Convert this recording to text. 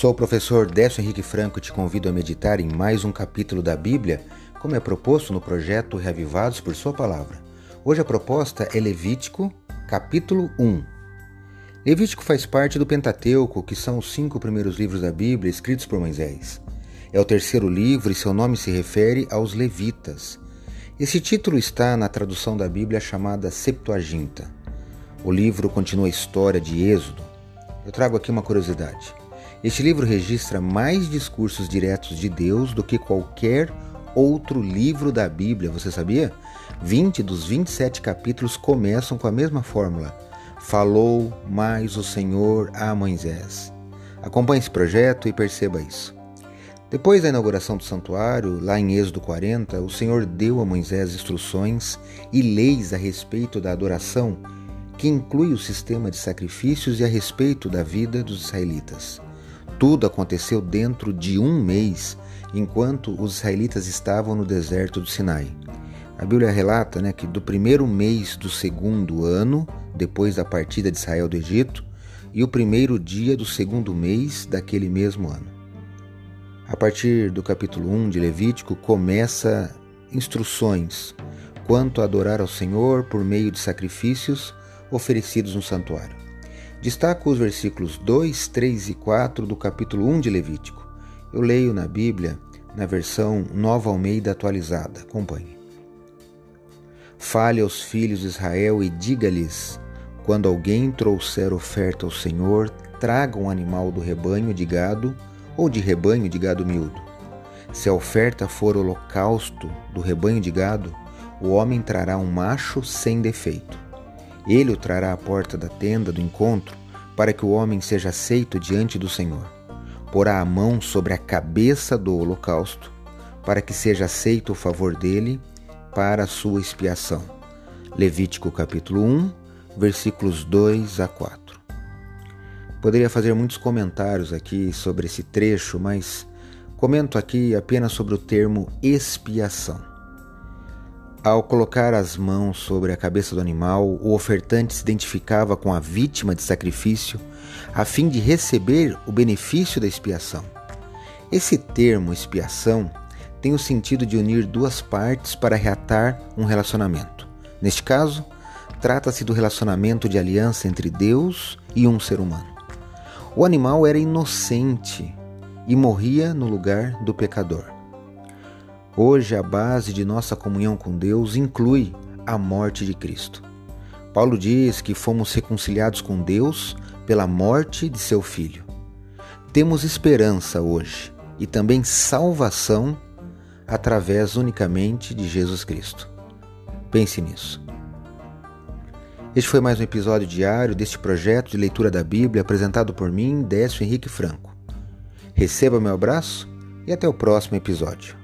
Sou o professor Décio Henrique Franco e te convido a meditar em mais um capítulo da Bíblia, como é proposto no projeto Reavivados por Sua Palavra. Hoje a proposta é Levítico, capítulo 1. Levítico faz parte do Pentateuco, que são os cinco primeiros livros da Bíblia escritos por Moisés. É o terceiro livro e seu nome se refere aos Levitas. Esse título está na tradução da Bíblia chamada Septuaginta. O livro continua a história de Êxodo. Eu trago aqui uma curiosidade. Este livro registra mais discursos diretos de Deus do que qualquer outro livro da Bíblia, você sabia? 20 dos 27 capítulos começam com a mesma fórmula: Falou mais o Senhor a Moisés. Acompanhe esse projeto e perceba isso. Depois da inauguração do santuário, lá em Êxodo 40, o Senhor deu a Moisés instruções e leis a respeito da adoração, que inclui o sistema de sacrifícios e a respeito da vida dos israelitas. Tudo aconteceu dentro de um mês, enquanto os israelitas estavam no deserto do Sinai. A Bíblia relata né, que do primeiro mês do segundo ano, depois da partida de Israel do Egito, e o primeiro dia do segundo mês daquele mesmo ano. A partir do capítulo 1 de Levítico começa instruções quanto a adorar ao Senhor por meio de sacrifícios oferecidos no santuário. Destaco os versículos 2, 3 e 4 do capítulo 1 de Levítico. Eu leio na Bíblia, na versão Nova Almeida atualizada. Acompanhe. Fale aos filhos de Israel e diga-lhes: quando alguém trouxer oferta ao Senhor, traga um animal do rebanho de gado ou de rebanho de gado miúdo. Se a oferta for holocausto do rebanho de gado, o homem trará um macho sem defeito ele o trará à porta da tenda do encontro, para que o homem seja aceito diante do Senhor. Porá a mão sobre a cabeça do holocausto, para que seja aceito o favor dele para a sua expiação. Levítico capítulo 1, versículos 2 a 4. Poderia fazer muitos comentários aqui sobre esse trecho, mas comento aqui apenas sobre o termo expiação. Ao colocar as mãos sobre a cabeça do animal, o ofertante se identificava com a vítima de sacrifício a fim de receber o benefício da expiação. Esse termo expiação tem o sentido de unir duas partes para reatar um relacionamento. Neste caso, trata-se do relacionamento de aliança entre Deus e um ser humano. O animal era inocente e morria no lugar do pecador. Hoje, a base de nossa comunhão com Deus inclui a morte de Cristo. Paulo diz que fomos reconciliados com Deus pela morte de seu Filho. Temos esperança hoje e também salvação através unicamente de Jesus Cristo. Pense nisso. Este foi mais um episódio diário deste projeto de leitura da Bíblia apresentado por mim, Décio Henrique Franco. Receba meu abraço e até o próximo episódio.